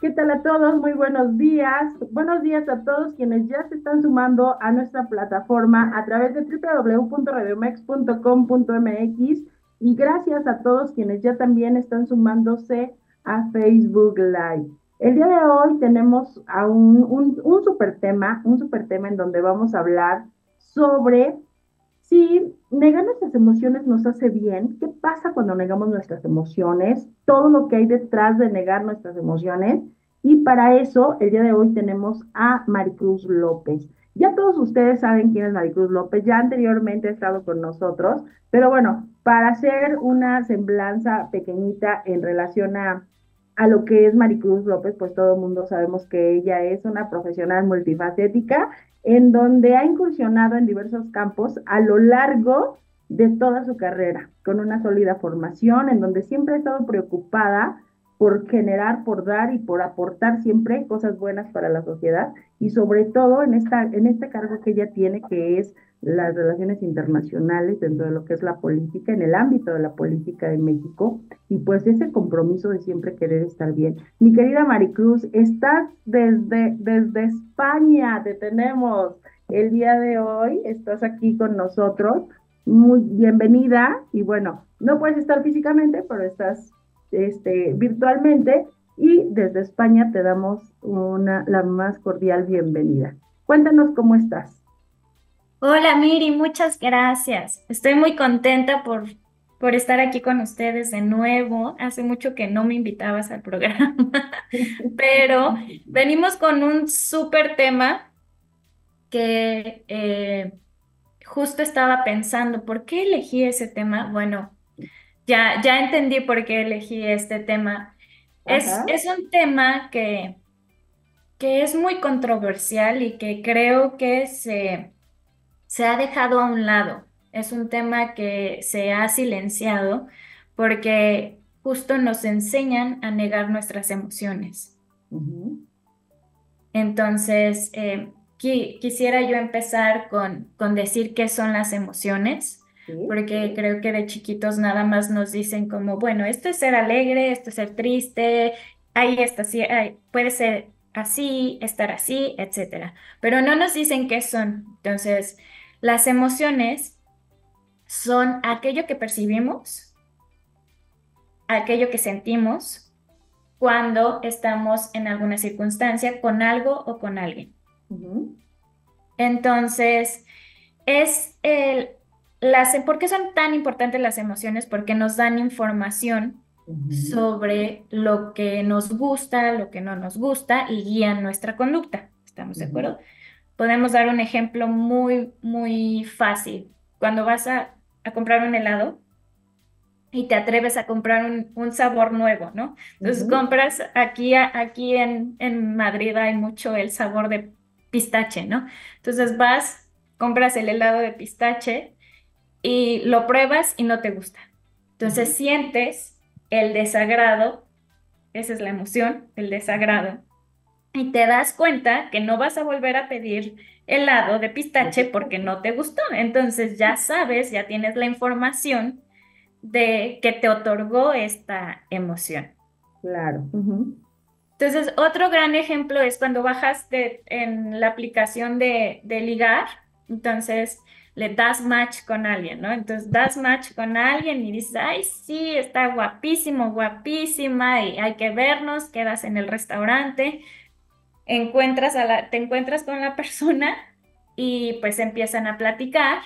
¿Qué tal a todos? Muy buenos días. Buenos días a todos quienes ya se están sumando a nuestra plataforma a través de www.radiomex.com.mx y gracias a todos quienes ya también están sumándose a Facebook Live. El día de hoy tenemos a un, un super tema, un super tema en donde vamos a hablar sobre si negar nuestras emociones nos hace bien, ¿qué pasa cuando negamos nuestras emociones? Todo lo que hay detrás de negar nuestras emociones. Y para eso, el día de hoy tenemos a Maricruz López. Ya todos ustedes saben quién es Maricruz López, ya anteriormente ha estado con nosotros, pero bueno, para hacer una semblanza pequeñita en relación a, a lo que es Maricruz López, pues todo el mundo sabemos que ella es una profesional multifacética en donde ha incursionado en diversos campos a lo largo de toda su carrera, con una sólida formación, en donde siempre ha estado preocupada por generar, por dar y por aportar siempre cosas buenas para la sociedad y sobre todo en, esta, en este cargo que ella tiene, que es las relaciones internacionales dentro de lo que es la política, en el ámbito de la política de México, y pues ese compromiso de siempre querer estar bien. Mi querida Maricruz, estás desde, desde España, te tenemos el día de hoy, estás aquí con nosotros, muy bienvenida, y bueno, no puedes estar físicamente, pero estás este, virtualmente, y desde España te damos una, la más cordial bienvenida. Cuéntanos cómo estás. Hola Miri, muchas gracias. Estoy muy contenta por, por estar aquí con ustedes de nuevo. Hace mucho que no me invitabas al programa, pero venimos con un súper tema que eh, justo estaba pensando, ¿por qué elegí ese tema? Bueno, ya, ya entendí por qué elegí este tema. Es, es un tema que, que es muy controversial y que creo que se se ha dejado a un lado. Es un tema que se ha silenciado porque justo nos enseñan a negar nuestras emociones. Entonces, eh, quisiera yo empezar con, con decir qué son las emociones, porque creo que de chiquitos nada más nos dicen como, bueno, esto es ser alegre, esto es ser triste, ahí está, sí, puede ser así, estar así, etcétera. Pero no nos dicen qué son. Entonces, las emociones son aquello que percibimos, aquello que sentimos cuando estamos en alguna circunstancia con algo o con alguien. Entonces, es el, las, ¿por qué son tan importantes las emociones? Porque nos dan información sobre lo que nos gusta, lo que no nos gusta y guían nuestra conducta. ¿Estamos de acuerdo? Podemos dar un ejemplo muy, muy fácil. Cuando vas a, comprar un helado y te atreves a comprar un, sabor nuevo, ¿no? Entonces compras, aquí, aquí en, en Madrid hay mucho el sabor de pistache, ¿no? Entonces vas, compras el helado de pistache y lo pruebas y no te gusta. Entonces sientes el desagrado, esa es la emoción, el desagrado, y te das cuenta que no vas a volver a pedir helado de pistache porque no te gustó. Entonces ya sabes, ya tienes la información de que te otorgó esta emoción. Claro. Entonces, otro gran ejemplo es cuando bajas en la aplicación de, de ligar, entonces le das match con alguien, ¿no? Entonces das match con alguien y dices, ay, sí, está guapísimo, guapísima, y hay que vernos, quedas en el restaurante, encuentras a la, te encuentras con la persona y pues empiezan a platicar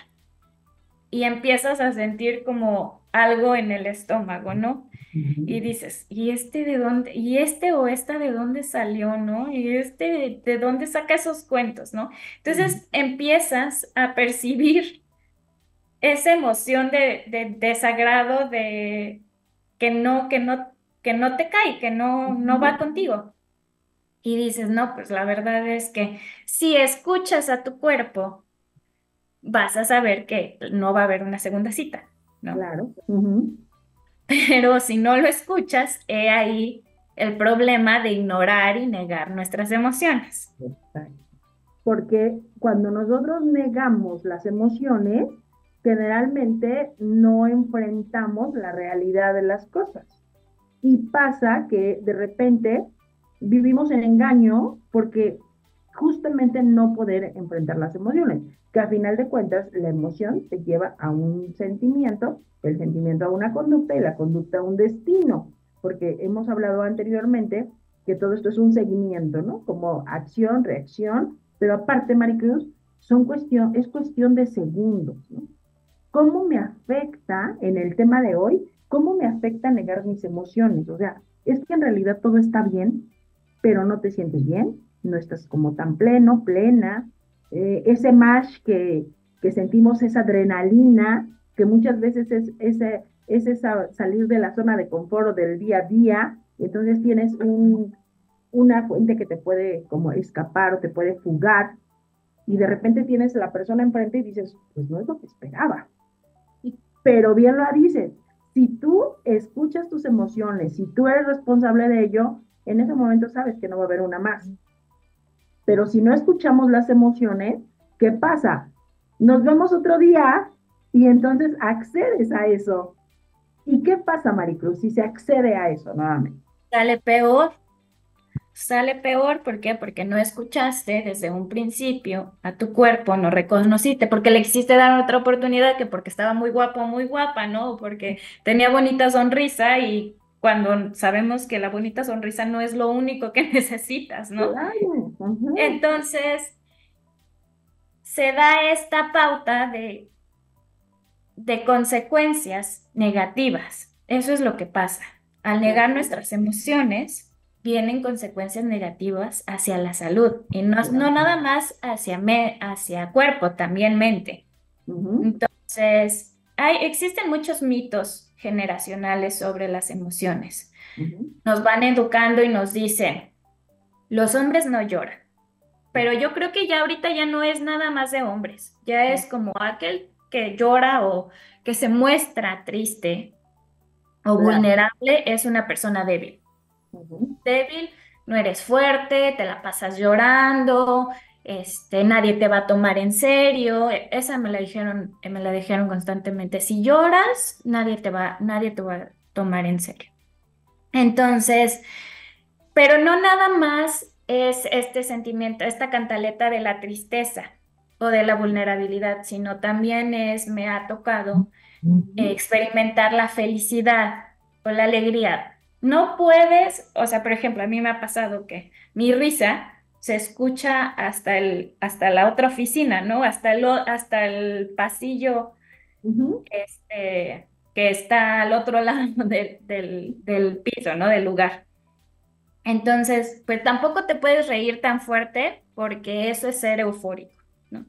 y empiezas a sentir como algo en el estómago, ¿no? Y dices, ¿y este de dónde? ¿Y este o esta de dónde salió, no? ¿Y este de dónde saca esos cuentos, no? Entonces empiezas a percibir esa emoción de, de desagrado, de que no, que no que no te cae, que no, no va contigo. Y dices, no, pues la verdad es que si escuchas a tu cuerpo, vas a saber que no va a haber una segunda cita, ¿no? Claro. Pero si no lo escuchas, he ahí el problema de ignorar y negar nuestras emociones. Porque cuando nosotros negamos las emociones, generalmente no enfrentamos la realidad de las cosas. Y pasa que de repente vivimos en engaño porque justamente no poder enfrentar las emociones, que a final de cuentas la emoción te lleva a un sentimiento, el sentimiento a una conducta y la conducta a un destino, porque hemos hablado anteriormente que todo esto es un seguimiento, ¿no? Como acción, reacción, pero aparte, Maricruz, son cuestión, es cuestión de segundos, ¿no? ¿Cómo me afecta en el tema de hoy? ¿Cómo me afecta negar mis emociones? O sea, es que en realidad todo está bien, pero no te sientes bien, no estás como tan pleno, plena. Eh, ese mash que, que sentimos, esa adrenalina, que muchas veces es, ese, es esa salir de la zona de confort o del día a día, entonces tienes un, una fuente que te puede como escapar o te puede fugar, y de repente tienes la persona enfrente y dices, pues no es lo que esperaba. Pero bien lo dices, si tú escuchas tus emociones, si tú eres responsable de ello, en ese momento sabes que no va a haber una más. Pero si no escuchamos las emociones, ¿qué pasa? Nos vemos otro día y entonces accedes a eso. ¿Y qué pasa, Maricruz, si se accede a eso nuevamente? Sale peor. Sale peor, ¿por qué? Porque no escuchaste desde un principio a tu cuerpo, no reconociste, porque le quisiste dar otra oportunidad que porque estaba muy guapo, muy guapa, ¿no? Porque tenía bonita sonrisa y cuando sabemos que la bonita sonrisa no es lo único que necesitas, ¿no? Entonces, se da esta pauta de, de consecuencias negativas. Eso es lo que pasa. Al negar nuestras emociones, vienen consecuencias negativas hacia la salud y no, no nada más hacia, me, hacia cuerpo, también mente. Entonces, hay, existen muchos mitos generacionales sobre las emociones. Nos van educando y nos dicen, los hombres no lloran. Pero yo creo que ya ahorita ya no es nada más de hombres, ya es como aquel que llora o que se muestra triste o vulnerable es una persona débil. Débil, no eres fuerte, te la pasas llorando, este, nadie te va a tomar en serio, e, esa me la dijeron, eh, me la dijeron constantemente, si lloras, nadie te va, nadie te va a tomar en serio. Entonces, pero no nada más es este sentimiento, esta cantaleta de la tristeza o de la vulnerabilidad, sino también es, me ha tocado experimentar la felicidad o la alegría. No puedes, o sea, por ejemplo, a mí me ha pasado que mi risa se escucha hasta, el, hasta la otra oficina, ¿no? Hasta el, hasta el pasillo este, que está al otro lado del, piso, ¿no? Del lugar. Entonces, pues tampoco te puedes reír tan fuerte porque eso es ser eufórico, ¿no?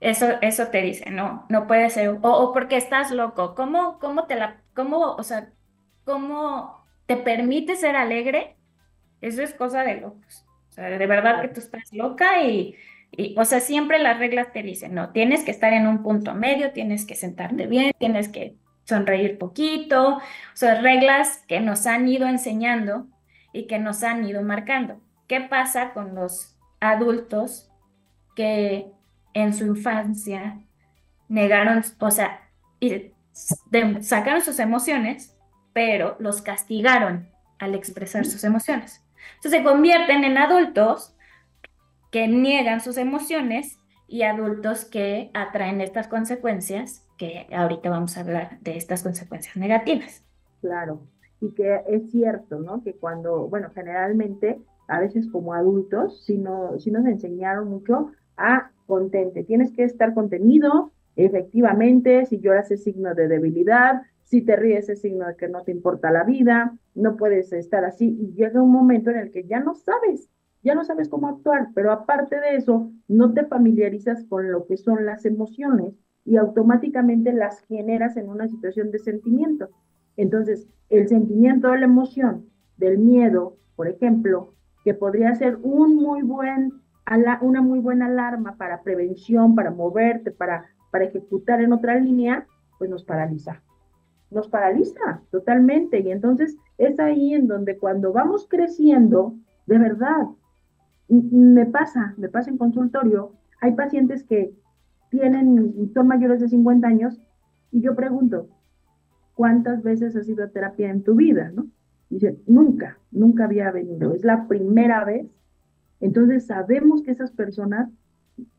Eso, eso te dice, no, no puede ser, o, o porque estás loco, ¿cómo, cómo te la, cómo, o sea, cómo te permite ser alegre? Eso es cosa de locos sea, de verdad que tú estás loca y, o sea, siempre las reglas te dicen, no, tienes que estar en un punto medio, tienes que sentarte bien, tienes que sonreír poquito, o sea, reglas que nos han ido enseñando y que nos han ido marcando. ¿Qué pasa con los adultos que en su infancia negaron, o sea, sacaron sus emociones, pero los castigaron al expresar sus emociones? Entonces se convierten en adultos que niegan sus emociones y adultos que atraen estas consecuencias, que ahorita vamos a hablar de estas consecuencias negativas. Claro, y que es cierto, ¿no? Que cuando, bueno, generalmente, a veces como adultos, si, no, si nos enseñaron mucho a contente, tienes que estar contenido, efectivamente, si lloras es signo de debilidad, si te ríes es signo de que no te importa la vida, no puedes estar así y llega un momento en el que ya no sabes, ya no sabes cómo actuar, pero aparte de eso, no te familiarizas con lo que son las emociones y automáticamente las generas en una situación de sentimiento. Entonces, el sentimiento de la emoción del miedo, por ejemplo, que podría ser un muy buen, una muy buena alarma para prevención, para moverte, para, para ejecutar en otra línea, pues nos paraliza. Nos paraliza totalmente. Y entonces es ahí en donde cuando vamos creciendo, de verdad, me pasa, me pasa en consultorio, hay pacientes que tienen, son mayores de 50 años y yo pregunto, ¿cuántas veces has ido a terapia en tu vida? ¿no? Nunca, nunca había venido, es la primera vez. Entonces sabemos que esas personas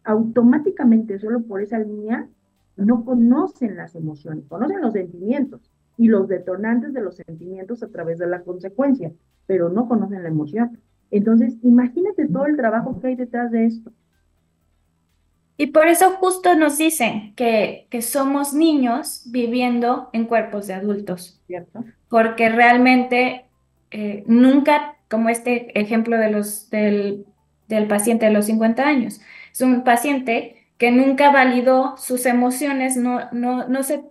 automáticamente, solo por esa línea, no conocen las emociones, conocen los sentimientos y los detonantes de los sentimientos a través de la consecuencia, pero no conocen la emoción. Entonces, imagínate todo el trabajo que hay detrás de esto. Y por eso justo nos dicen que, que somos niños viviendo en cuerpos de adultos. ¿Cierto? Porque realmente eh, nunca, como este ejemplo de los, del, del paciente de los 50 años, es un paciente que nunca validó sus emociones, no, no, no se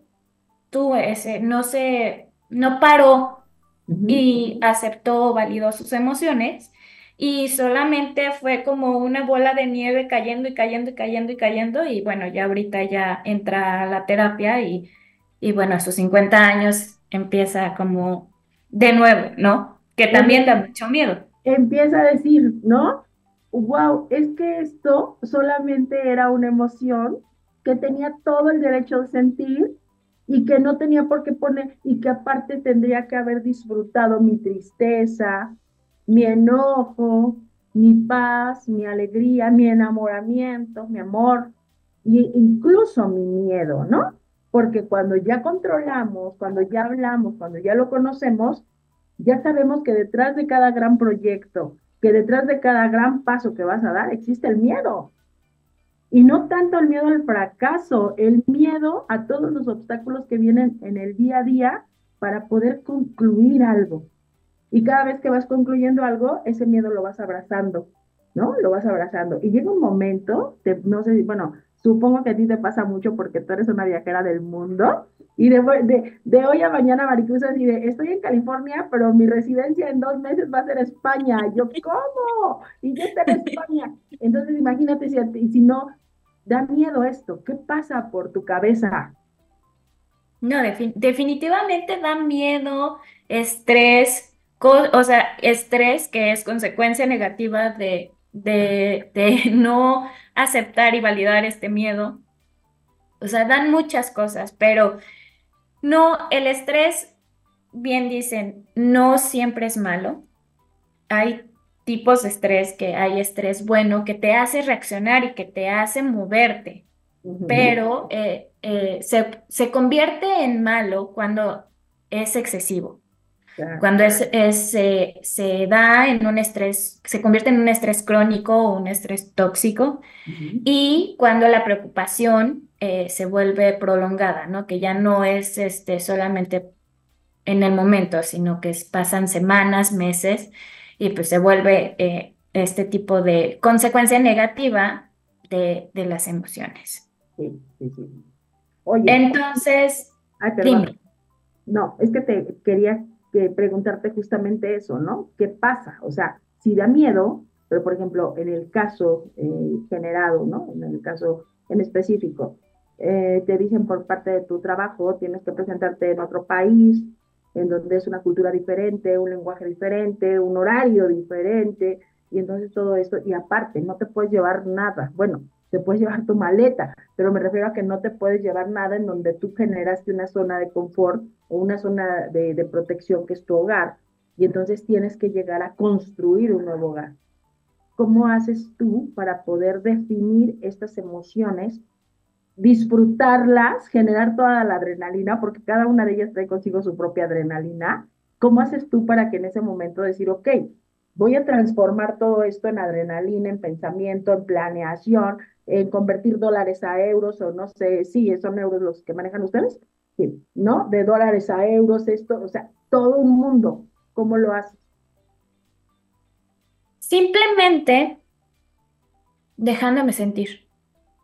tuvo ese, no se, no paró y aceptó, validó sus emociones y solamente fue como una bola de nieve cayendo y cayendo y cayendo y cayendo y bueno, ya ahorita ya entra a la terapia y, y bueno, a sus 50 años empieza como de nuevo, ¿no? Que también da mucho miedo. Empieza a decir, ¿no? Wow, es que esto solamente era una emoción que tenía todo el derecho de sentir y que no tenía por qué poner y que aparte tendría que haber disfrutado mi tristeza, mi enojo, mi paz, mi alegría, mi enamoramiento, mi amor, e incluso mi miedo, ¿no? Porque cuando ya controlamos, cuando ya hablamos, cuando ya lo conocemos, ya sabemos que detrás de cada gran proyecto, que detrás de cada gran paso que vas a dar, existe el miedo. Y no tanto el miedo al fracaso, el miedo a todos los obstáculos que vienen en el día a día para poder concluir algo. Y cada vez que vas concluyendo algo, ese miedo lo vas abrazando, ¿no? Lo vas abrazando. Y llega un momento, no sé, bueno, supongo que a ti te pasa mucho porque tú eres una viajera del mundo. Y de, hoy a mañana, Maricruz, así de, estoy en California, pero mi residencia en dos meses va a ser España. Yo, ¿cómo? Y yo estoy en España. Entonces, imagínate si, si no, da miedo esto. ¿Qué pasa por tu cabeza? No, definitivamente da miedo, estrés, o sea, estrés que es consecuencia negativa de, de no aceptar y validar este miedo. O sea, dan muchas cosas, pero no, el estrés, bien dicen, no siempre es malo. Hay tipos de estrés, que hay estrés bueno, que te hace reaccionar y que te hace moverte, pero eh, eh, se, se, convierte en malo cuando es excesivo. Cuando es, se da en un estrés, se convierte en un estrés crónico o un estrés tóxico, y cuando la preocupación eh, se vuelve prolongada, ¿no? Que ya no es este, solamente en el momento, sino que pasan semanas, meses, y pues se vuelve eh, este tipo de consecuencia negativa de, de las emociones. Sí, sí, sí. Oye, Entonces, No, es que te quería preguntarte justamente eso, ¿no? ¿Qué pasa? O sea, si da miedo, pero por ejemplo, en el caso eh, generado, ¿no? En el caso en específico, eh, te dicen por parte de tu trabajo, tienes que presentarte en otro país, en donde es una cultura diferente, un lenguaje diferente, un horario diferente, y entonces todo esto, y aparte, no te puedes llevar nada. Bueno, te puedes llevar tu maleta, pero me refiero a que no te puedes llevar nada en donde tú generaste una zona de confort o una zona de, protección que es tu hogar, y entonces tienes que llegar a construir un nuevo hogar. ¿Cómo haces tú para poder definir estas emociones, disfrutarlas, generar toda la adrenalina, porque cada una de ellas trae consigo su propia adrenalina? ¿Cómo haces tú para que en ese momento decir, ok, voy a transformar todo esto en adrenalina, en pensamiento, en planeación, en convertir dólares a euros o no sé, sí, son euros los que manejan ustedes, ¿no? De dólares a euros, esto, o sea, todo un mundo, ¿cómo lo haces? Simplemente dejándome sentir.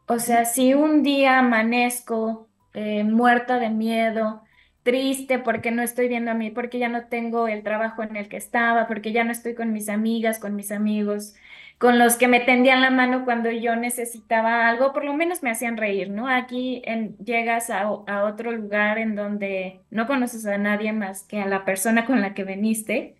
O sea, si un día amanezco eh, muerta de miedo triste porque no estoy viendo a mí, porque ya no tengo el trabajo en el que estaba, porque ya no estoy con mis amigas, con mis amigos, con los que me tendían la mano cuando yo necesitaba algo, por lo menos me hacían reír, ¿no? Aquí en, llegas a, a otro lugar en donde no conoces a nadie más que a la persona con la que veniste.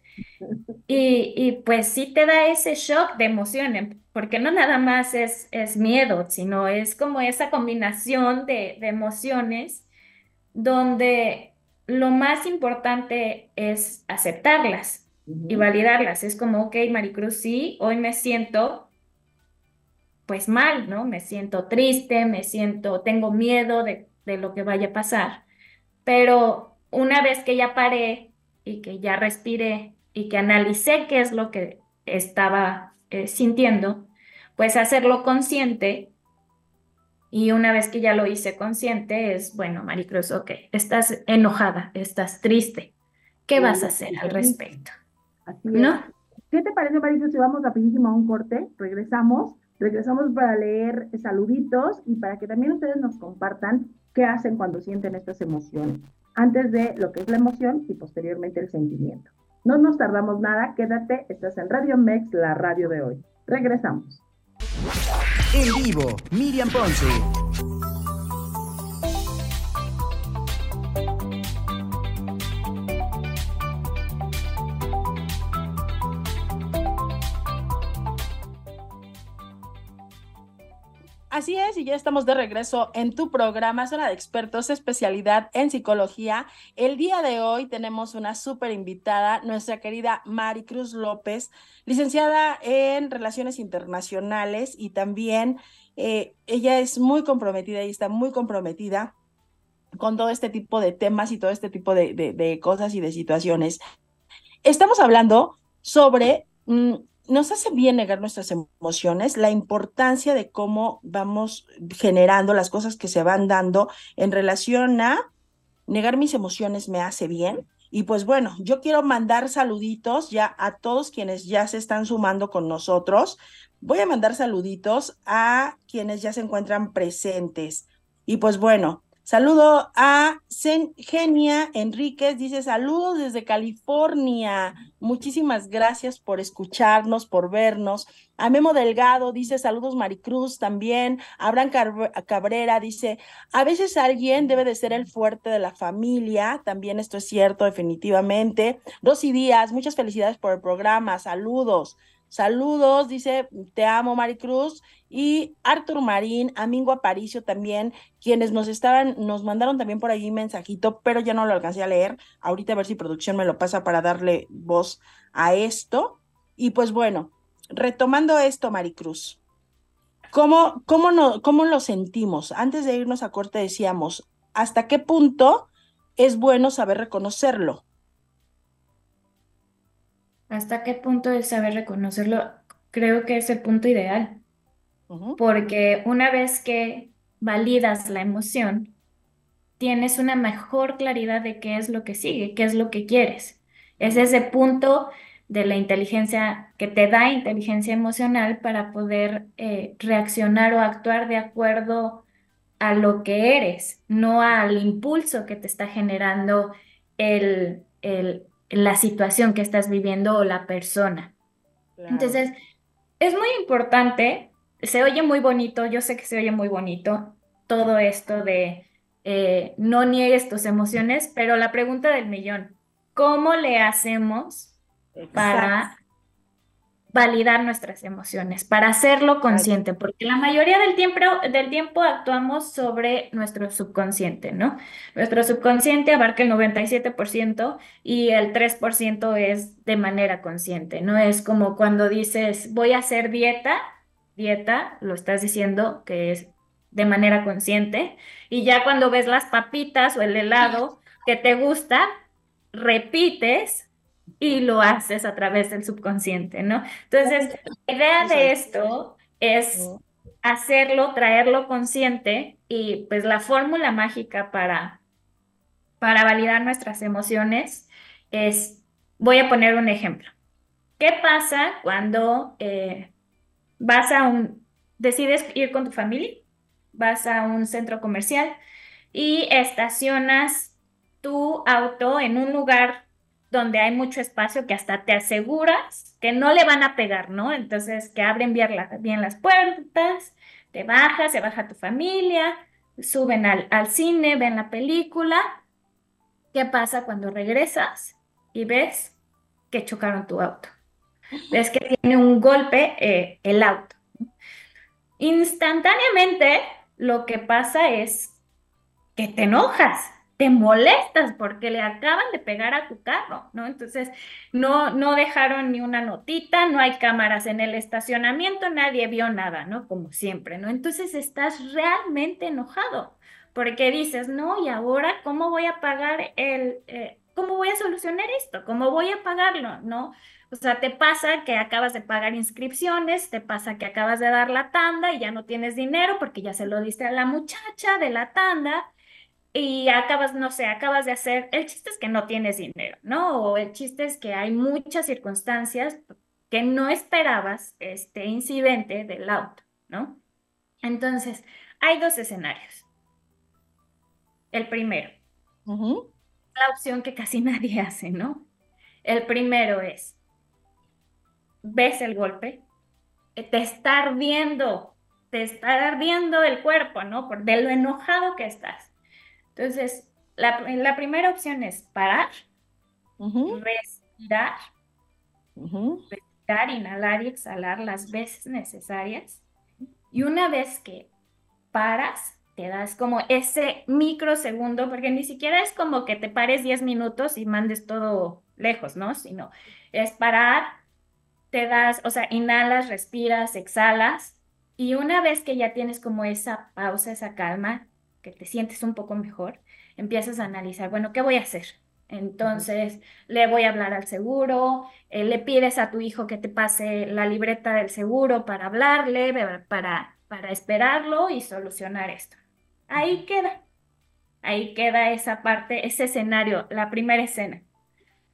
Y, y pues sí te da ese shock de emociones, porque no nada más es, es miedo, sino es como esa combinación de, de emociones donde lo más importante es aceptarlas y validarlas. Es como, ok, Maricruz, sí, hoy me siento pues mal, ¿no? Me siento triste, me siento, tengo miedo de, lo que vaya a pasar. Pero una vez que ya paré y que ya respiré y que analicé qué es lo que estaba eh, sintiendo, pues hacerlo consciente y una vez que ya lo hice consciente, es, bueno, Maricruz, ok, estás enojada, estás triste. ¿Qué vas a hacer al respecto? ¿No? ¿Qué te parece, Maricruz, si vamos rapidísimo a un corte? Regresamos, regresamos para leer saluditos y para que también ustedes nos compartan qué hacen cuando sienten estas emociones, antes de lo que es la emoción y posteriormente el sentimiento. No nos tardamos nada, quédate, estás en Radio Mex, la radio de hoy. Regresamos. En vivo, Miriam Ponce. Así es, y ya estamos de regreso en tu programa Zona de Expertos, especialidad en psicología. El día de hoy tenemos una súper invitada, nuestra querida Mari Cruz López, licenciada en Relaciones Internacionales y también eh, ella es muy comprometida y está muy comprometida con todo este tipo de temas y todo este tipo de, de, cosas y de situaciones. Estamos hablando sobre... Mm, nos hace bien negar nuestras emociones, la importancia de cómo vamos generando las cosas que se van dando en relación a negar mis emociones me hace bien. Y pues bueno, yo quiero mandar saluditos ya a todos quienes ya se están sumando con nosotros. Voy a mandar saluditos a quienes ya se encuentran presentes. Y pues bueno, Saludo a Genia Enríquez, dice saludos desde California. Muchísimas gracias por escucharnos, por vernos. A Memo Delgado dice saludos Maricruz también. Abraham Cabrera dice, a veces alguien debe de ser el fuerte de la familia. También esto es cierto, definitivamente. Rosy Díaz, muchas felicidades por el programa. Saludos. Saludos, dice, te amo Maricruz. Y Artur Marín, Amingo Aparicio también, quienes nos estaban, nos mandaron también por ahí mensajito, pero ya no lo alcancé a leer. Ahorita a ver si producción me lo pasa para darle voz a esto. Y pues bueno, retomando esto, Maricruz, ¿cómo, cómo, no, cómo lo sentimos? Antes de irnos a corte decíamos, ¿hasta qué punto es bueno saber reconocerlo? ¿Hasta qué punto es saber reconocerlo? Creo que es el punto ideal, porque una vez que validas la emoción, tienes una mejor claridad de qué es lo que sigue, qué es lo que quieres. Es ese punto de la inteligencia que te da inteligencia emocional para poder eh, reaccionar o actuar de acuerdo a lo que eres, no al impulso que te está generando el, el, la situación que estás viviendo o la persona. Entonces, es muy importante, se oye muy bonito, yo sé que se oye muy bonito todo esto de eh, no niegues tus emociones, pero la pregunta del millón, ¿cómo le hacemos para validar nuestras emociones, para hacerlo consciente, porque la mayoría del tiempo, del tiempo actuamos sobre nuestro subconsciente, ¿no? Nuestro subconsciente abarca el 97% y el 3% es de manera consciente, ¿no? Es como cuando dices, voy a hacer dieta, dieta, lo estás diciendo que es de manera consciente, y ya cuando ves las papitas o el helado que te gusta, repites y lo haces a través del subconsciente, ¿no? Entonces, la idea de esto es hacerlo, traerlo consciente y pues la fórmula mágica para, para validar nuestras emociones es, voy a poner un ejemplo. ¿Qué pasa cuando eh, vas a un, decides ir con tu familia, vas a un centro comercial y estacionas tu auto en un lugar donde hay mucho espacio que hasta te aseguras que no le van a pegar, ¿no? Entonces, que abren bien, las puertas, te bajas, se baja tu familia, suben al, al cine, ven la película. ¿Qué pasa cuando regresas y ves que chocaron tu auto? Ves que tiene un golpe eh, el auto. Instantáneamente lo que pasa es que te enojas, te molestas porque le acaban de pegar a tu carro, ¿no? Entonces, no, no dejaron ni una notita, no hay cámaras en el estacionamiento, nadie vio nada, ¿no? Como siempre, ¿no? Entonces estás realmente enojado porque dices, no, y ahora, ¿cómo voy a pagar el, eh, cómo voy a solucionar esto? ¿Cómo voy a pagarlo? ¿No? O sea, te pasa que acabas de pagar inscripciones, te pasa que acabas de dar la tanda y ya no tienes dinero porque ya se lo diste a la muchacha de la tanda y acabas, no sé, acabas de hacer, el chiste es que no tienes dinero, ¿no? O el chiste es que hay muchas circunstancias que no esperabas este incidente del auto, ¿no? Entonces, hay dos escenarios. El primero, la opción que casi nadie hace, ¿no? El primero es, ves el golpe, te está ardiendo, te está ardiendo el cuerpo, ¿no? Por, de lo enojado que estás. Entonces, la, la primera opción es parar, respirar, respirar, inhalar y exhalar las veces necesarias. Y una vez que paras, te das como ese microsegundo, porque ni siquiera es como que te pares 10 minutos y mandes todo lejos, ¿no? Sino es parar, te das, o sea, inhalas, respiras, exhalas, y una vez que ya tienes como esa pausa, esa calma, que te sientes un poco mejor, empiezas a analizar, bueno, ¿qué voy a hacer? Entonces, le voy a hablar al seguro, eh, le pides a tu hijo que te pase la libreta del seguro para hablarle, para, para esperarlo y solucionar esto. Ahí queda, ahí queda esa parte, ese escenario, la primera escena.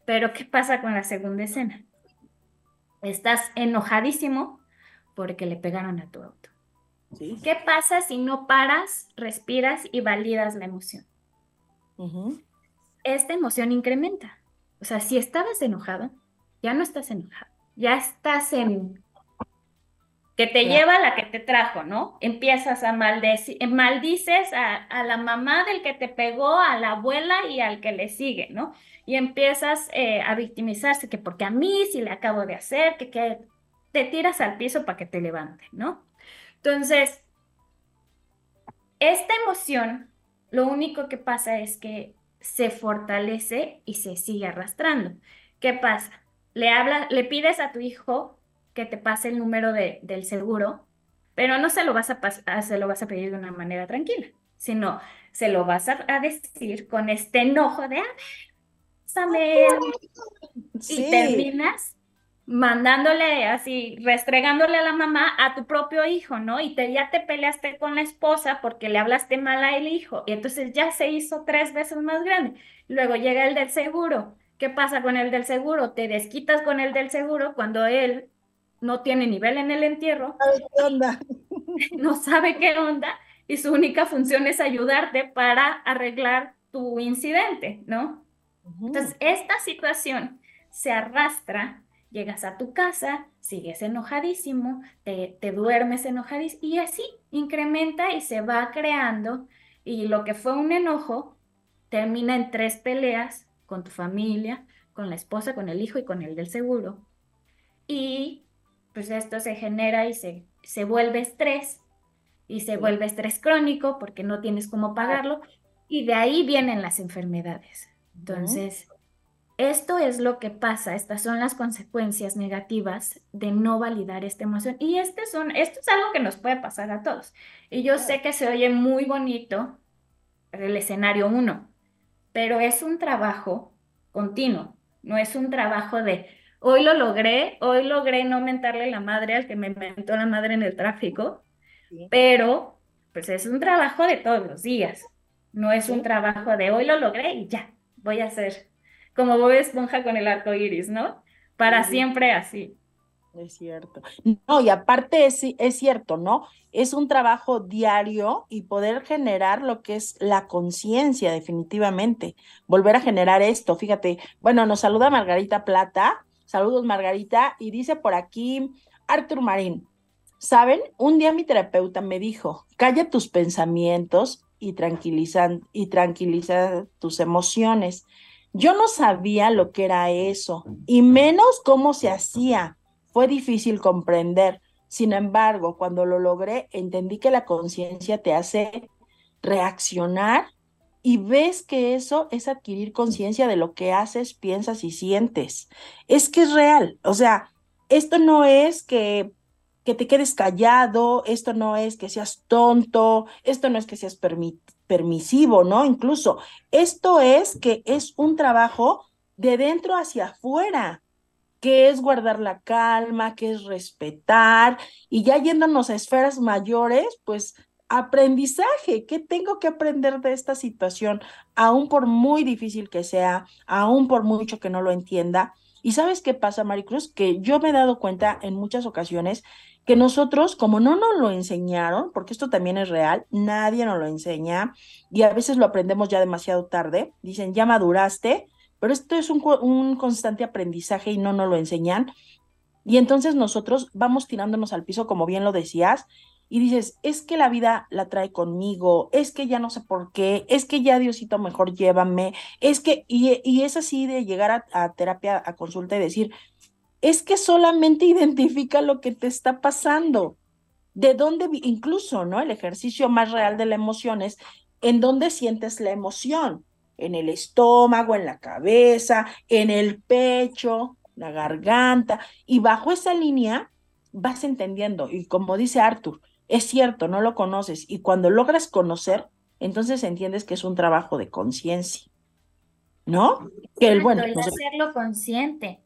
Pero, ¿qué pasa con la segunda escena? Estás enojadísimo porque le pegaron a tu auto. ¿Qué pasa si no paras, respiras y validas la emoción? Esta emoción incrementa. O sea, si estabas enojado, ya no estás enojado, ya estás en que te lleva la que te trajo, ¿no? Empiezas a maldecir, eh, maldices a, la mamá del que te pegó, a la abuela y al que le sigue, ¿no? Y empiezas eh, a victimizarse, que porque a mí sí le acabo de hacer, que, que te tiras al piso para que te levante, ¿no? Entonces, esta emoción, lo único que pasa es que se fortalece y se sigue arrastrando. ¿Qué pasa? Le, habla, le pides a tu hijo que te pase el número de, del seguro, pero no se lo, vas a se lo vas a pedir de una manera tranquila, sino se lo vas a, decir con este enojo de, a ver, y terminas mandándole así, restregándole a la mamá a tu propio hijo, ¿no? Y te, ya te peleaste con la esposa porque le hablaste mal al hijo y entonces ya se hizo tres veces más grande. Luego llega el del seguro. ¿Qué pasa con el del seguro? Te desquitas con el del seguro cuando él no tiene nivel en el entierro. ¿Qué onda? No sabe qué onda y su única función es ayudarte para arreglar tu incidente, ¿no? Entonces, esta situación se arrastra llegas a tu casa, sigues enojadísimo, te, te duermes enojadísimo y así incrementa y se va creando y lo que fue un enojo termina en tres peleas con tu familia, con la esposa, con el hijo y con el del seguro. Y pues esto se genera y se, se vuelve estrés y se vuelve estrés crónico porque no tienes cómo pagarlo y de ahí vienen las enfermedades. Entonces, esto es lo que pasa, estas son las consecuencias negativas de no validar esta emoción. Y este son, esto es algo que nos puede pasar a todos. Y yo sé que se oye muy bonito el escenario uno, pero es un trabajo continuo, no es un trabajo de hoy lo logré, hoy logré no mentarle la madre al que me mentó la madre en el tráfico, pero pues es un trabajo de todos los días, no es un trabajo de hoy lo logré y ya, voy a hacer como Bob Esponja con el arco iris, ¿no? Para siempre así. Es cierto. No, y aparte es, es cierto, ¿no? Es un trabajo diario y poder generar lo que es la conciencia, definitivamente. Volver a generar esto. Fíjate, bueno, nos saluda Margarita Plata. Saludos, Margarita. Y dice por aquí Artur Marín. Saben, un día mi terapeuta me dijo, calla tus pensamientos y tranquiliza, y tranquiliza tus emociones. Yo no sabía lo que era eso, y menos cómo se hacía. Fue difícil comprender. Sin embargo, cuando lo logré, entendí que la conciencia te hace reaccionar y ves que eso es adquirir conciencia de lo que haces, piensas y sientes. Es que es real. O sea, esto no es que que te quedes callado, esto no es que seas tonto, esto no es que seas permisivo, ¿no? Incluso, esto es que es un trabajo de dentro hacia afuera, que es guardar la calma, que es respetar, y ya yéndonos a esferas mayores, pues aprendizaje, ¿qué tengo que aprender de esta situación? Aún por muy difícil que sea, aún por mucho que no lo entienda. Y sabes qué pasa, Maricruz, que yo me he dado cuenta en muchas ocasiones que nosotros, como no nos lo enseñaron, porque esto también es real, nadie nos lo enseña y a veces lo aprendemos ya demasiado tarde, dicen, ya maduraste, pero esto es un, constante aprendizaje y no nos lo enseñan. Y entonces nosotros vamos tirándonos al piso, como bien lo decías, y dices, es que la vida la trae conmigo, es que ya no sé por qué, es que ya Diosito mejor llévame, es que, y, es así de llegar a terapia, a consulta y decir, es que solamente identifica lo que te está pasando. De dónde, incluso, ¿no? El ejercicio más real de la emoción es en dónde sientes la emoción. En el estómago, en la cabeza, en el pecho, la garganta. Y bajo esa línea vas entendiendo. Y como dice Arthur, es cierto, no lo conoces. Y cuando logras conocer, entonces entiendes que es un trabajo de conciencia. ¿No? Que el bueno. hacerlo consciente.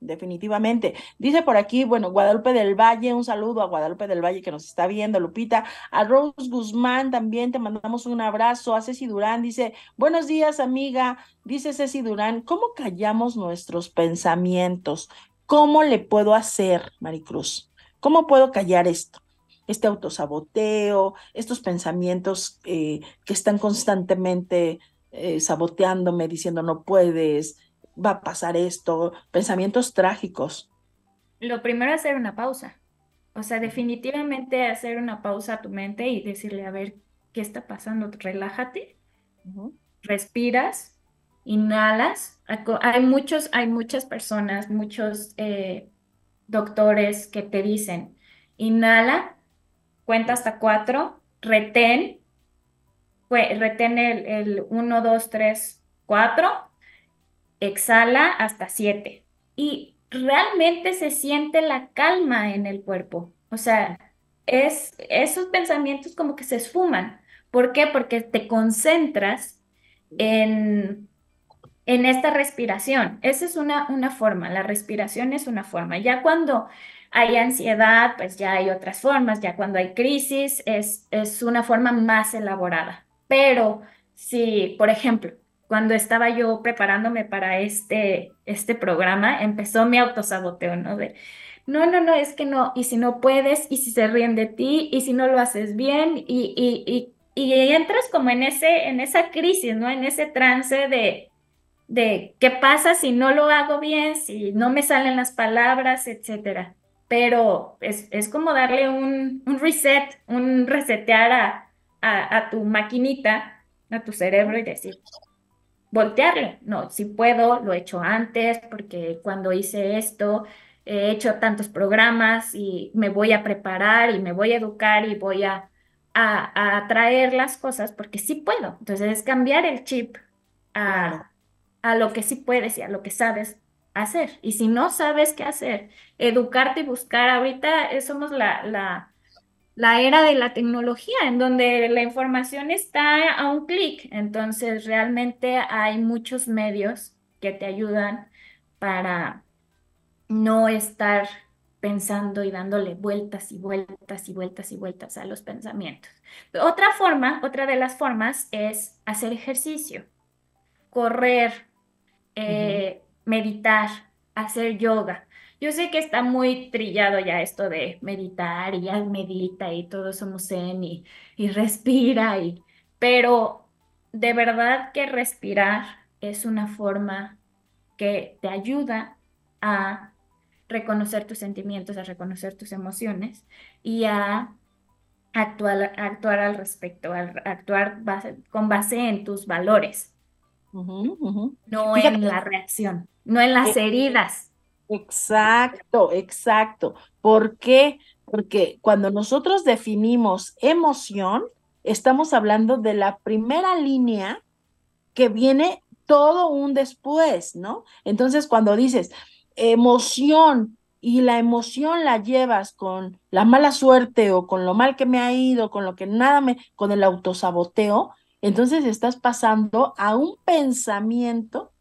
Definitivamente. Dice por aquí, bueno, Guadalupe del Valle, un saludo a Guadalupe del Valle que nos está viendo, Lupita. A Rose Guzmán también te mandamos un abrazo. A Ceci Durán dice, buenos días, amiga. Dice Ceci Durán, ¿cómo callamos nuestros pensamientos? ¿Cómo le puedo hacer, Maricruz? ¿Cómo puedo callar esto? Este autosaboteo, estos pensamientos eh, que están constantemente eh, saboteándome, diciendo no puedes, va a pasar esto, pensamientos trágicos. Lo primero es hacer una pausa. O sea, definitivamente hacer una pausa a tu mente y decirle, a ver, ¿qué está pasando? Relájate, respiras, inhalas. Hay muchos, hay muchas personas, muchos eh, doctores que te dicen, inhala, cuenta hasta cuatro, retén, retén el 1, 2, 3, 4 exhala hasta siete y realmente se siente la calma en el cuerpo. O sea, es, esos pensamientos como que se esfuman. ¿Por qué? Porque te concentras en, en esta respiración. Esa es una, una forma, la respiración es una forma. Ya cuando hay ansiedad, pues ya hay otras formas, ya cuando hay crisis es, es una forma más elaborada. Pero si, por ejemplo, cuando estaba yo preparándome para este, este programa, empezó mi autosaboteo, ¿no? De, no, no, no, es que no, y si no puedes, y si se ríen de ti, y si no lo haces bien, y, y, y, y entras como en, ese, en esa crisis, ¿no? En ese trance de, de qué pasa si no lo hago bien, si no me salen las palabras, etcétera. Pero es, es como darle un, un, reset, un resetear a, a, a tu maquinita, a tu cerebro y decir, voltearle. No, si puedo, lo he hecho antes, porque cuando hice esto, he hecho tantos programas y me voy a preparar y me voy a educar y voy a, a, traer las cosas porque sí puedo. Entonces es cambiar el chip a, a lo que sí puedes y a lo que sabes hacer. Y si no sabes qué hacer, educarte y buscar, ahorita somos la, la la era de la tecnología, en donde la información está a un clic. Entonces, realmente hay muchos medios que te ayudan para no estar pensando y dándole vueltas y vueltas y vueltas y vueltas a los pensamientos. Otra forma, otra de las formas es hacer ejercicio, correr, eh, meditar, hacer yoga. Yo sé que está muy trillado ya esto de meditar y ya medita y todos somos zen y, y respira y, pero de verdad que respirar es una forma que te ayuda a reconocer tus sentimientos, a reconocer tus emociones y a actuar, actuar al respecto, a actuar con base en tus valores, no en la reacción, no en las eh, heridas. Exacto, exacto. ¿Por qué? Porque cuando nosotros definimos emoción, estamos hablando de la primera línea que viene todo un después, ¿no? Entonces, cuando dices emoción y la emoción la llevas con la mala suerte o con lo mal que me ha ido, con lo que nada me, con el autosaboteo, entonces estás pasando a un pensamiento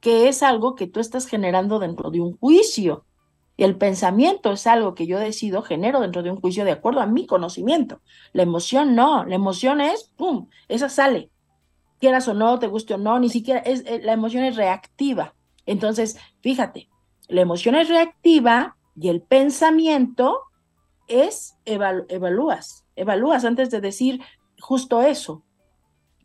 que es algo que tú estás generando dentro de un juicio. Y el pensamiento es algo que yo decido, genero dentro de un juicio de acuerdo a mi conocimiento. La emoción no, la emoción es, ¡pum!, esa sale quieras o no, te guste o no, ni siquiera es, eh, la emoción es reactiva. Entonces, fíjate, la emoción es reactiva y el pensamiento es evalúas, evalúas antes de decir justo eso.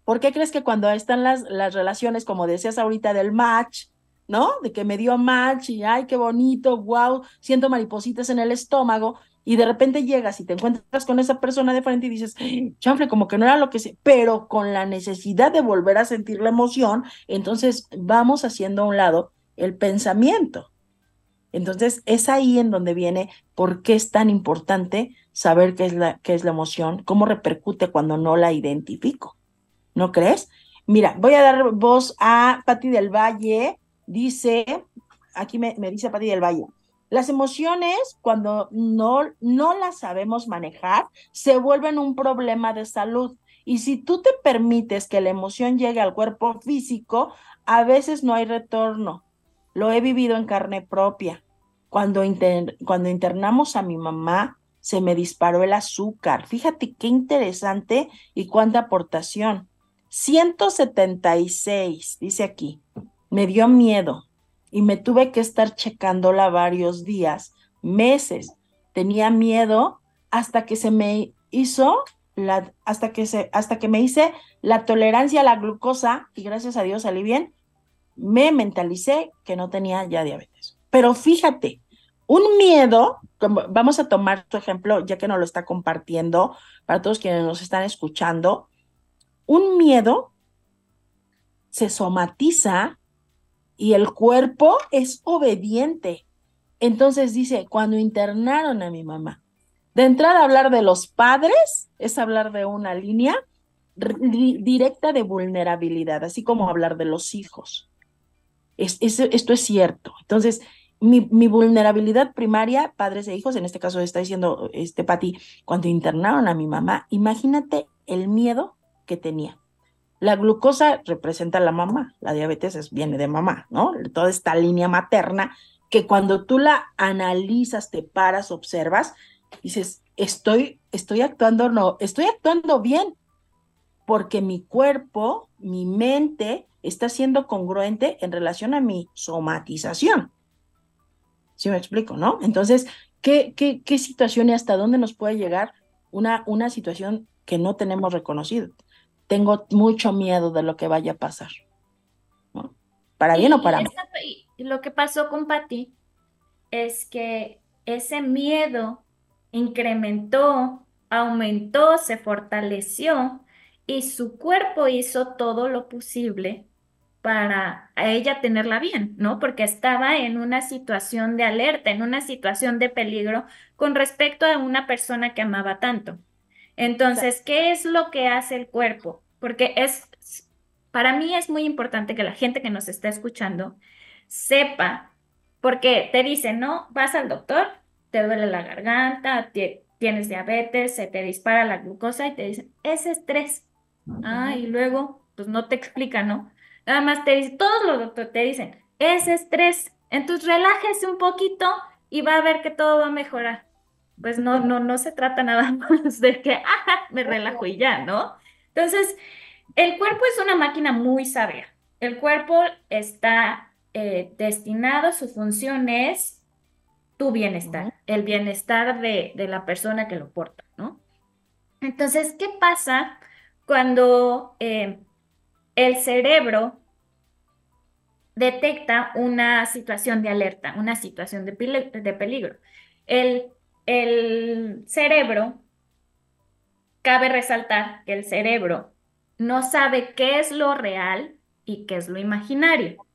¿Por qué crees que cuando están las, las relaciones, como decías ahorita, del match, ¿no? De que me dio match y ay, qué bonito, wow, siento maripositas en el estómago, y de repente llegas y te encuentras con esa persona de frente y dices, chanfle, como que no era lo que sé, pero con la necesidad de volver a sentir la emoción, entonces vamos haciendo a un lado el pensamiento. Entonces es ahí en donde viene por qué es tan importante saber qué es la, qué es la emoción, cómo repercute cuando no la identifico. ¿No crees? Mira, voy a dar voz a Patti del Valle. Dice, aquí me, me dice Patti del Valle, las emociones, cuando no, no las sabemos manejar, se vuelven un problema de salud. Y si tú te permites que la emoción llegue al cuerpo físico, a veces no hay retorno. Lo he vivido en carne propia. Cuando, cuando internamos a mi mamá, se me disparó el azúcar. Fíjate qué interesante y cuánta aportación. 176, dice aquí. Me dio miedo y me tuve que estar checándola varios días, meses. Tenía miedo hasta que se me hizo la, hasta que se, hasta que me hice la tolerancia a la glucosa y gracias a Dios salí bien, me mentalicé que no tenía ya diabetes. Pero fíjate, un miedo, vamos a tomar tu ejemplo, ya que nos lo está compartiendo para todos quienes nos están escuchando, un miedo se somatiza y el cuerpo es obediente. Entonces dice, cuando internaron a mi mamá, de entrada hablar de los padres es hablar de una línea directa de vulnerabilidad, así como hablar de los hijos. Es, esto es cierto. Entonces, mi, mi, vulnerabilidad primaria, padres e hijos, en este caso está diciendo este Pati, cuando internaron a mi mamá, imagínate el miedo que tenía. La glucosa representa a la mamá, la diabetes viene de mamá, ¿no? Toda esta línea materna que cuando tú la analizas, te paras, observas, dices, estoy, estoy actuando, no, estoy actuando bien, porque mi cuerpo, mi mente está siendo congruente en relación a mi somatización. ¿Sí me explico, no? Entonces, ¿qué, qué, qué situación y hasta dónde nos puede llegar una, una situación que no tenemos reconocido? Tengo mucho miedo de lo que vaya a pasar. ¿no? Para bien o para mal. Lo que pasó con Patti es que ese miedo incrementó, aumentó, se fortaleció y su cuerpo hizo todo lo posible para a ella tenerla bien, ¿no? Porque estaba en una situación de alerta, en una situación de peligro con respecto a una persona que amaba tanto. Entonces, ¿qué es lo que hace el cuerpo? Porque es, para mí es muy importante que la gente que nos está escuchando sepa, porque te dicen, no, vas al doctor, te duele la garganta, tienes diabetes, se te dispara la glucosa y te dicen, es estrés. Ah, y luego, pues no te explican, ¿no? Nada más te dicen, todos los doctores te dicen, es estrés. Entonces relájese un poquito y va a ver que todo va a mejorar pues no, no, no se trata nada más de que, ah, me relajo y ya, ¿no? Entonces, el cuerpo es una máquina muy sabia. El cuerpo está eh, destinado, su función es tu bienestar, el bienestar de, la persona que lo porta, ¿no? Entonces, ¿qué pasa cuando eh, el cerebro detecta una situación de alerta, una situación de, peligro? El, el cerebro, cabe resaltar que el cerebro no sabe qué es lo real y qué es lo imaginario.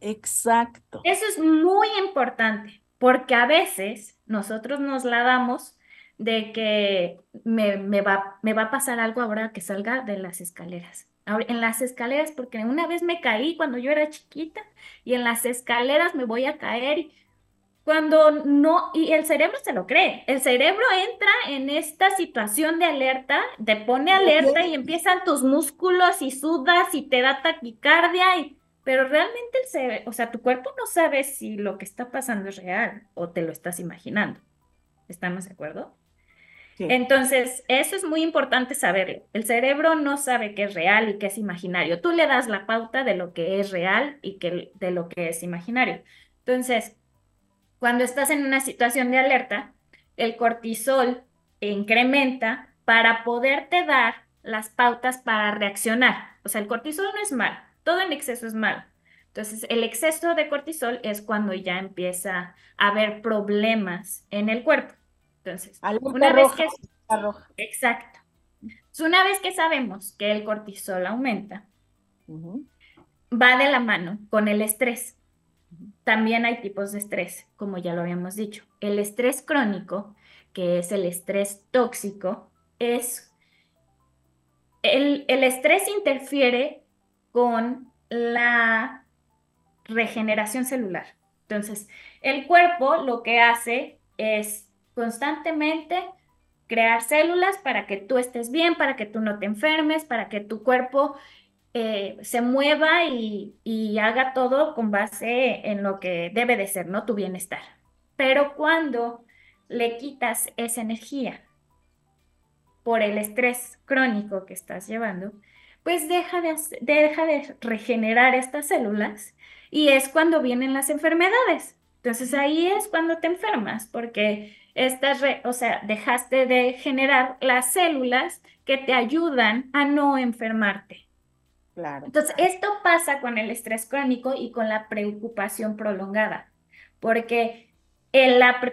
Exacto. Eso es muy importante, porque a veces nosotros nos la damos de que me, va, me va a pasar algo ahora que salga de las escaleras. en las escaleras, porque una vez me caí cuando yo era chiquita y en las escaleras me voy a caer. Cuando no, y el cerebro se lo cree, el cerebro entra en esta situación de alerta, te pone alerta y empiezan tus músculos y sudas y te da taquicardia y pero realmente el cerebro, o sea, tu cuerpo no sabe si lo que está pasando es real o te lo estás imaginando. ¿Estamos de acuerdo? Entonces, eso es muy importante saberlo. El cerebro no sabe qué es real y qué es imaginario. Tú le das la pauta de lo que es real y que, de lo que es imaginario. Entonces, cuando estás en una situación de alerta, el cortisol incrementa para poderte dar las pautas para reaccionar. O sea, el cortisol no es malo todo en exceso es malo. Entonces, el exceso de cortisol es cuando ya empieza a haber problemas en el cuerpo. Entonces, una vez que... Exacto. una vez que sabemos que el cortisol aumenta, va de la mano con el estrés. También hay tipos de estrés, como ya lo habíamos dicho. El estrés crónico, que es el estrés tóxico, es... El, el estrés interfiere con la regeneración celular. Entonces, el cuerpo lo que hace es constantemente crear células para que tú estés bien, para que tú no te enfermes, para que tu cuerpo eh, se mueva y, haga todo con base en lo que debe de ser, ¿no? Tu bienestar. Pero cuando le quitas esa energía por el estrés crónico que estás llevando, pues deja de, deja de regenerar estas células y es cuando vienen las enfermedades. Entonces ahí es cuando te enfermas, porque estas, o sea, dejaste de generar las células que te ayudan a no enfermarte. Claro. Entonces, esto pasa con el estrés crónico y con la preocupación prolongada, porque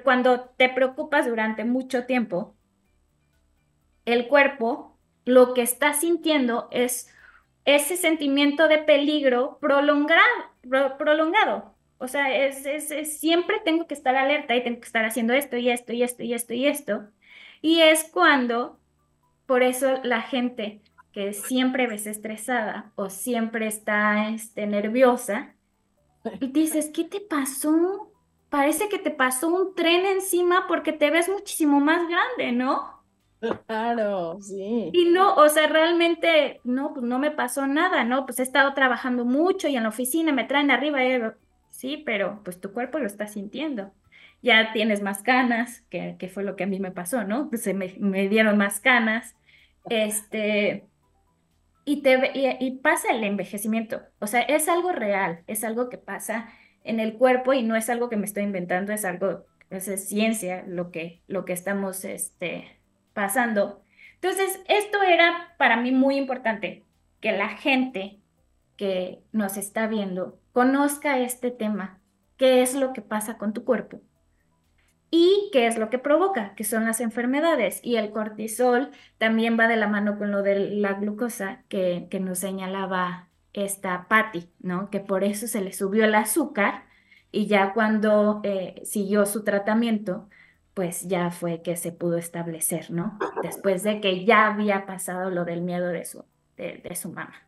cuando te preocupas durante mucho tiempo, el cuerpo lo que está sintiendo es ese sentimiento de peligro prolongado. prolongado. O sea, es, es, siempre tengo que estar alerta y tengo que estar haciendo esto y esto y esto y esto y esto. Y es cuando, por eso la gente que siempre ves estresada o siempre está este, nerviosa, y dices, ¿qué te pasó? Parece que te pasó un tren encima porque te ves muchísimo más grande, ¿no? Claro, sí. Y no, o sea, realmente, no, pues no me pasó nada, ¿no? Pues he estado trabajando mucho y en la oficina me traen arriba, sí, pero pues tu cuerpo lo está sintiendo. Ya tienes más canas, que, que fue lo que a mí me pasó, ¿no? Pues se me, me dieron más canas, este, y, pasa el envejecimiento, o sea, es algo real, es algo que pasa en el cuerpo y no es algo que me estoy inventando, es algo, es ciencia lo que, lo que estamos, este, pasando. Entonces, esto era para mí muy importante, que la gente que nos está viendo conozca este tema, qué es lo que pasa con tu cuerpo y qué es lo que provoca, que son las enfermedades. Y el cortisol también va de la mano con lo de la glucosa que, que nos señalaba esta Patty, ¿no? Que por eso se le subió el azúcar y ya cuando eh, siguió su tratamiento, pues ya fue que se pudo establecer, ¿no? Después de que ya había pasado lo del miedo de su, de, su mamá.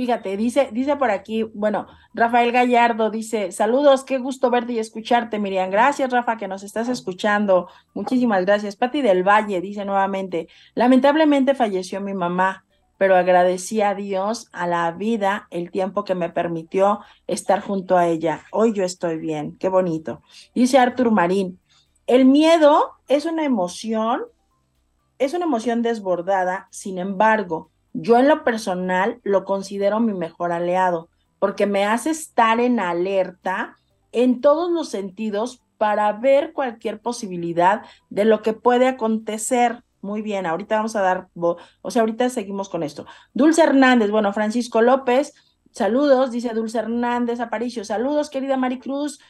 Fíjate, dice, dice por aquí, bueno, Rafael Gallardo dice, saludos, qué gusto verte y escucharte, Miriam. Gracias, Rafa, que nos estás escuchando. Muchísimas gracias. Pati del Valle dice nuevamente, lamentablemente falleció mi mamá, pero agradecí a Dios, a la vida, el tiempo que me permitió estar junto a ella. Hoy yo estoy bien, qué bonito. Dice Artur Marín, el miedo es una emoción, es una emoción desbordada, sin embargo, yo en lo personal lo considero mi mejor aliado, porque me hace estar en alerta en todos los sentidos para ver cualquier posibilidad de lo que puede acontecer. Muy bien, ahorita vamos a dar, o sea, ahorita seguimos con esto. Dulce Hernández, bueno, Francisco López, saludos, dice Dulce Hernández Aparicio, saludos, querida Maricruz.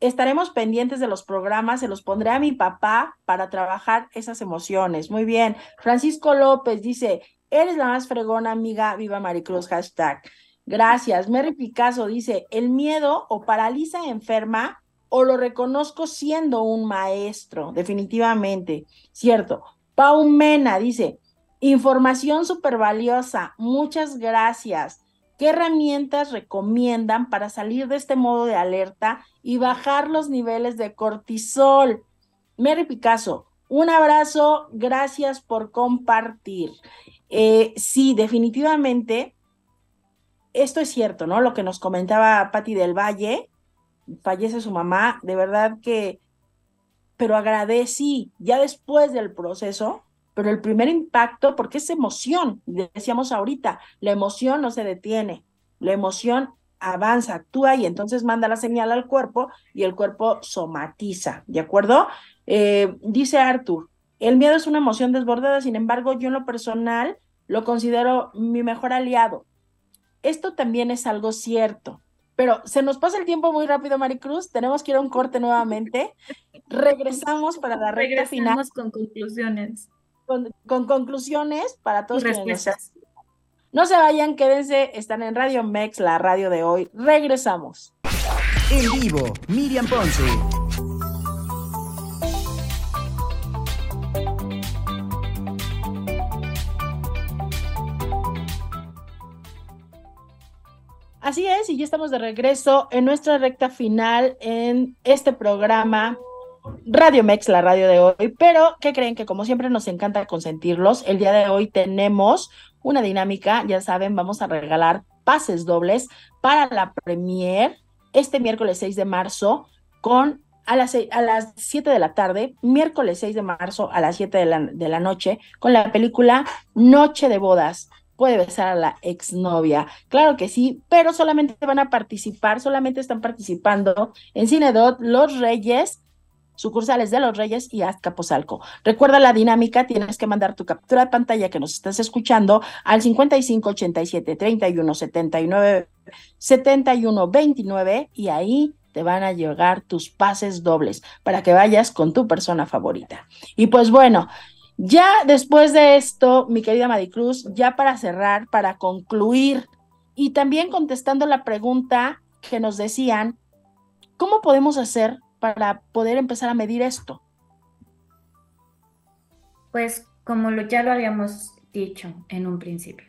Estaremos pendientes de los programas, se los pondré a mi papá para trabajar esas emociones. Muy bien. Francisco López dice, eres la más fregona, amiga, viva Maricruz, hashtag. Gracias. Mary Picasso dice, el miedo o paraliza enferma o lo reconozco siendo un maestro, definitivamente. Cierto. Pau Mena dice, información súper valiosa, muchas gracias. ¿Qué herramientas recomiendan para salir de este modo de alerta y bajar los niveles de cortisol? Mary Picasso, un abrazo, gracias por compartir. Eh, sí, definitivamente, esto es cierto, ¿no? Lo que nos comentaba Patti del Valle, fallece su mamá, de verdad que, pero agradecí ya después del proceso, pero el primer impacto, porque es emoción, decíamos ahorita, la emoción no se detiene, la emoción avanza, actúa y entonces manda la señal al cuerpo y el cuerpo somatiza, ¿de acuerdo? Eh, dice Arthur, el miedo es una emoción desbordada, sin embargo, yo en lo personal lo considero mi mejor aliado. Esto también es algo cierto. Pero se nos pasa el tiempo muy rápido, Maricruz. Tenemos que ir a un corte nuevamente. Regresamos para la recta final. con conclusiones. Con, conclusiones para todos. Y respuestas. No se vayan, quédense. Están en Radio Mex, la radio de hoy. Regresamos. En vivo, Miriam Ponce. Así es, y ya estamos de regreso en nuestra recta final en este programa Radio Mex, la radio de hoy. Pero, ¿qué creen? Que como siempre nos encanta consentirlos. El día de hoy tenemos una dinámica, ya saben, vamos a regalar pases dobles para la premier este miércoles 6 de marzo con a las, a las 7 de la tarde, miércoles 6 de marzo a las 7 de la, de la noche, con la película Noche de Bodas puede besar a la exnovia. Claro que sí, pero solamente van a participar, solamente están participando en Cinedot los Reyes, sucursales de los Reyes y Azcapotzalco. Recuerda la dinámica, tienes que mandar tu captura de pantalla que nos estás escuchando al 55 87 31 79 71 29 y ahí te van a llegar tus pases dobles para que vayas con tu persona favorita. Y pues bueno, ya después de esto, mi querida Maricruz, ya para cerrar, para concluir y también contestando la pregunta que nos decían, ¿cómo podemos hacer para poder empezar a medir esto? Pues como lo, ya lo habíamos dicho en un principio,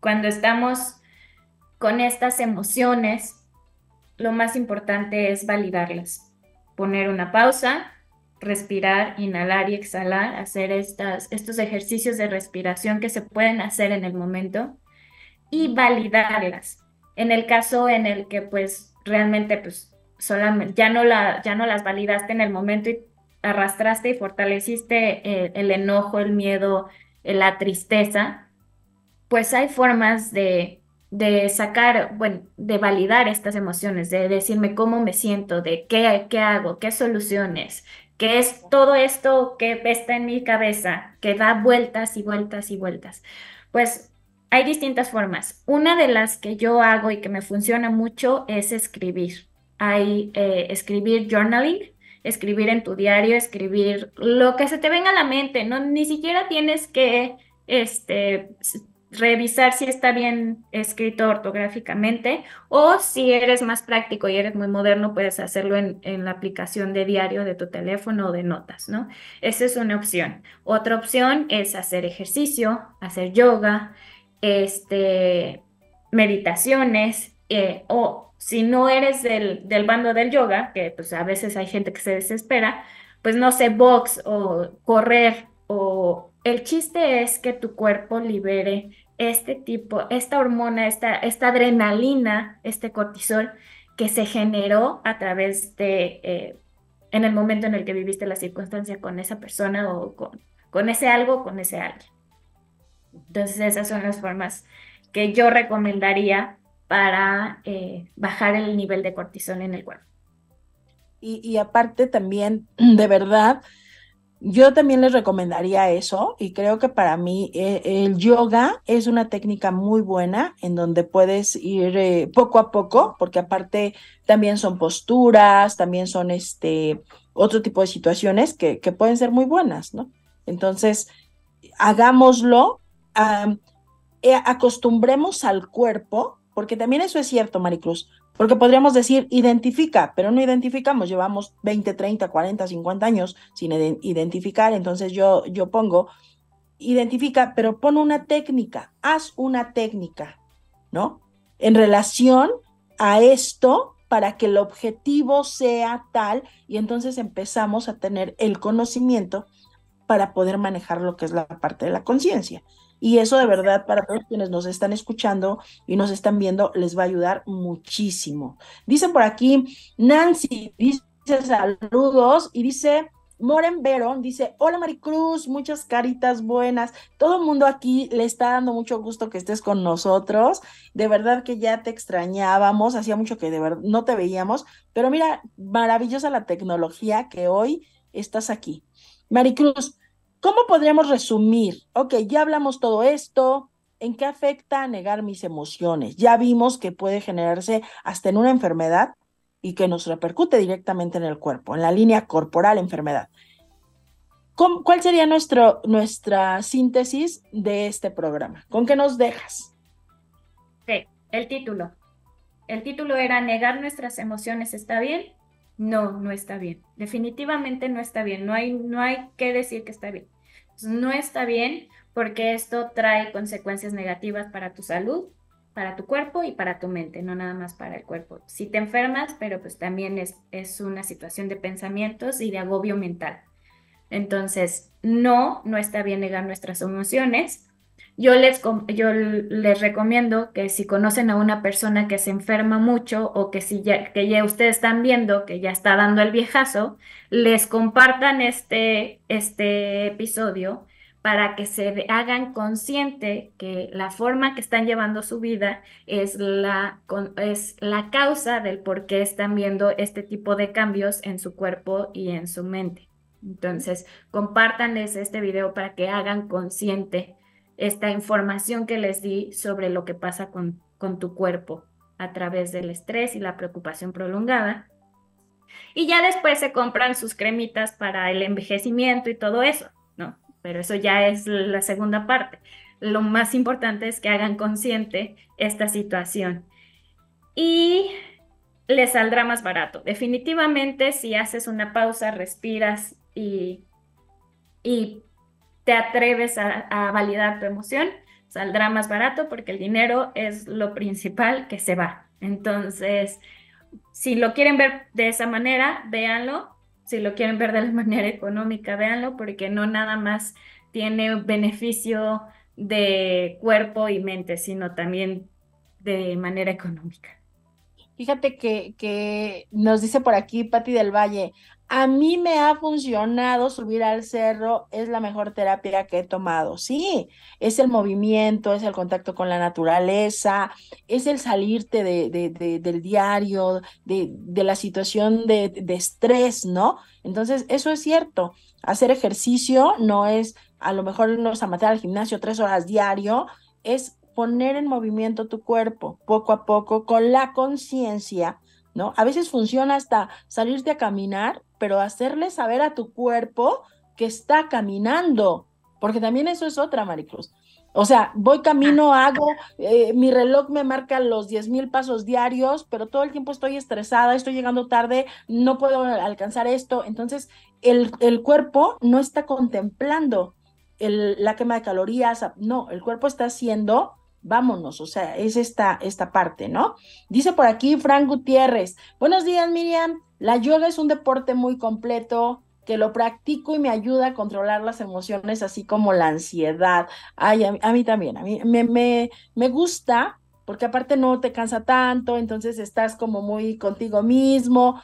cuando estamos con estas emociones, lo más importante es validarlas, poner una pausa respirar, inhalar y exhalar, hacer estas, estos ejercicios de respiración que se pueden hacer en el momento y validarlas. En el caso en el que pues realmente pues solamente ya no, la, ya no las validaste en el momento y arrastraste y fortaleciste el, el enojo, el miedo, la tristeza, pues hay formas de, de sacar, bueno, de validar estas emociones, de decirme cómo me siento, de qué, qué hago, qué soluciones, que es todo esto que está en mi cabeza, que da vueltas y vueltas y vueltas. Pues hay distintas formas. Una de las que yo hago y que me funciona mucho es escribir. Hay eh, escribir journaling, escribir en tu diario, escribir lo que se te venga a la mente, no ni siquiera tienes que este revisar si está bien escrito ortográficamente o si eres más práctico y eres muy moderno, puedes hacerlo en, la aplicación de diario de tu teléfono o de notas, ¿no? Esa es una opción. Otra opción es hacer ejercicio, hacer yoga, este, meditaciones eh, o si no eres del, del bando del yoga, que pues a veces hay gente que se desespera, pues no sé, box o correr o el chiste es que tu cuerpo libere este tipo, esta hormona, esta, esta adrenalina, este cortisol que se generó a través de, eh, en el momento en el que viviste la circunstancia con esa persona o con, con ese algo, con ese alguien. Entonces esas son las formas que yo recomendaría para eh, bajar el nivel de cortisol en el cuerpo. Y aparte también, de verdad, yo también les recomendaría eso y creo que para mí eh, el yoga es una técnica muy buena en donde puedes ir eh, poco a poco, porque aparte también son posturas, también son este otro tipo de situaciones que, que pueden ser muy buenas, ¿no? Entonces, hagámoslo, eh, acostumbremos al cuerpo, porque también eso es cierto, Maricruz, porque podríamos decir, identifica, pero no identificamos, llevamos 20, 30, 40, 50 años sin identificar, entonces yo, yo pongo, identifica, pero pon una técnica, haz una técnica, ¿no? En relación a esto para que el objetivo sea tal y entonces empezamos a tener el conocimiento para poder manejar lo que es la parte de la conciencia. Y eso de verdad para todos quienes nos están escuchando y nos están viendo les va a ayudar muchísimo. Dice por aquí Nancy, dice saludos y dice Moren Verón dice, hola Maricruz, muchas caritas buenas. Todo el mundo aquí le está dando mucho gusto que estés con nosotros. De verdad que ya te extrañábamos, hacía mucho que de verdad no te veíamos, pero mira, maravillosa la tecnología que hoy estás aquí. Maricruz, ¿Cómo podríamos resumir? Ok, ya hablamos todo esto. ¿En qué afecta negar mis emociones? Ya vimos que puede generarse hasta en una enfermedad y que nos repercute directamente en el cuerpo, en la línea corporal enfermedad. ¿Cuál sería nuestro, nuestra síntesis de este programa? ¿Con qué nos dejas? Sí, el título. El título era Negar nuestras emociones está bien no, no está bien. Definitivamente no está bien. No hay, no hay que decir que está bien. no está bien porque esto trae consecuencias negativas para tu salud, para tu cuerpo y para tu mente, no nada más para el cuerpo. Si te enfermas, pero pues también es, es una situación de pensamientos y de agobio mental. Entonces, no, no está bien negar nuestras emociones, yo les, recomiendo que si conocen a una persona que se enferma mucho o que si ya, que ya ustedes están viendo que ya está dando el viejazo, les compartan este, este episodio para que se hagan consciente que la forma que están llevando su vida es la, es la causa del por qué están viendo este tipo de cambios en su cuerpo y en su mente. Entonces, compártanles este video para que hagan consciente esta información que les di sobre lo que pasa con, con tu cuerpo a través del estrés y la preocupación prolongada. Y ya después se compran sus cremitas para el envejecimiento y todo eso, ¿no? Pero eso ya es la segunda parte. Lo más importante es que hagan consciente esta situación. Y les saldrá más barato. Definitivamente, si haces una pausa, respiras y, y te atreves a, validar tu emoción, saldrá más barato porque el dinero es lo principal que se va. Entonces, si lo quieren ver de esa manera, véanlo. Si lo quieren ver de la manera económica, véanlo, porque no nada más tiene beneficio de cuerpo y mente, sino también de manera económica. Fíjate que, que nos dice por aquí Patti del Valle, a mí me ha funcionado subir al cerro, es la mejor terapia que he tomado. Sí, es el movimiento, es el contacto con la naturaleza, es el salirte de, de, del diario, de, la situación de, estrés, ¿no? Entonces, eso es cierto. Hacer ejercicio no es, a lo mejor irnos a matar al gimnasio tres horas diario, es poner en movimiento tu cuerpo poco a poco con la conciencia ¿no? A veces funciona hasta salirte a caminar, pero hacerle saber a tu cuerpo que está caminando, porque también eso es otra, Maricruz. O sea, voy camino, hago, eh, mi reloj me marca los 10 mil pasos diarios, pero todo el tiempo estoy estresada, estoy llegando tarde, no puedo alcanzar esto. Entonces, el, el cuerpo no está contemplando el, la quema de calorías, no, el cuerpo está haciendo vámonos, o sea, es esta, esta parte, ¿no? Dice por aquí Frank Gutiérrez, buenos días Miriam, la yoga es un deporte muy completo que lo practico y me ayuda a controlar las emociones, así como la ansiedad. Ay, a, mí también, a mí me, me, me gusta porque aparte no te cansa tanto, entonces estás como muy contigo mismo.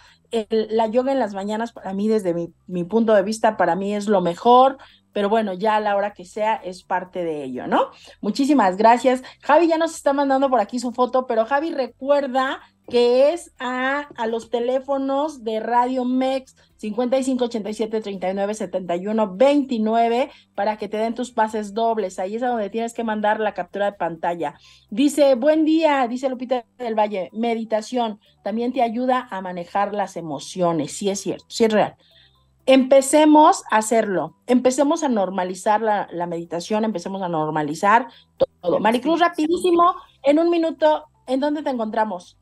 la yoga en las mañanas para mí, desde mi, mi punto de vista, para mí es lo mejor pero bueno, ya a la hora que sea es parte de ello, ¿no? Muchísimas gracias. Javi ya nos está mandando por aquí su foto, pero Javi recuerda que es a, a los teléfonos de Radio Mex 55 87 39 71 29 para que te den tus pases dobles. Ahí es a donde tienes que mandar la captura de pantalla. Dice, buen día, dice Lupita del Valle, meditación también te ayuda a manejar las emociones. Sí es cierto, sí es real. Empecemos a hacerlo, empecemos a normalizar la, la meditación, empecemos a normalizar todo. Maricruz, rapidísimo, en un minuto, ¿en dónde te encontramos?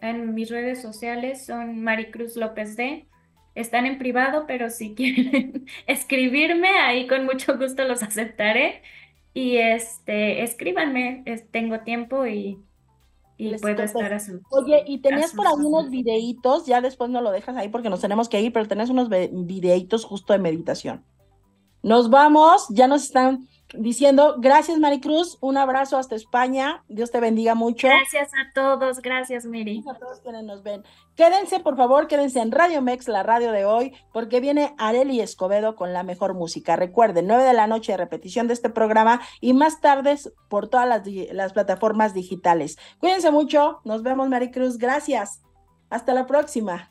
En mis redes sociales son Maricruz López D. Están en privado, pero si quieren escribirme, ahí con mucho gusto los aceptaré. Y este, escríbanme, tengo tiempo y, y puedo estar a su. Oye, y tenías por ahí unos videitos, ya después no lo dejas ahí porque nos tenemos que ir, pero tenés unos videitos justo de meditación. Nos vamos, ya nos están diciendo gracias Maricruz, un abrazo hasta España, Dios te bendiga mucho. Gracias a todos, gracias Miri. A todos quienes nos ven. Quédense, por favor, quédense en Radio Mex, la radio de hoy, porque viene Areli Escobedo con la mejor música. Recuerden, 9 de la noche repetición de este programa y más tardes por todas las, las plataformas digitales. Cuídense mucho, nos vemos Maricruz, gracias. Hasta la próxima.